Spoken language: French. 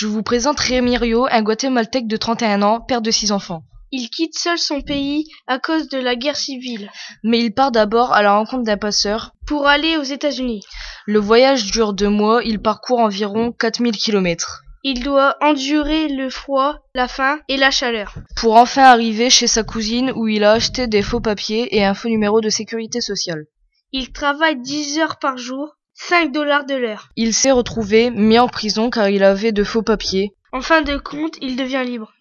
Je vous présente Remirio, un Guatémaltèque de 31 ans, père de 6 enfants. Il quitte seul son pays à cause de la guerre civile. Mais il part d'abord à la rencontre d'un passeur pour aller aux États-Unis. Le voyage dure deux mois, il parcourt environ 4000 kilomètres. Il doit endurer le froid, la faim et la chaleur. Pour enfin arriver chez sa cousine où il a acheté des faux papiers et un faux numéro de sécurité sociale. Il travaille 10 heures par jour, 5 dollars de l'heure. Il s'est retrouvé mis en prison car il avait de faux papiers. En fin de compte, il devient libre.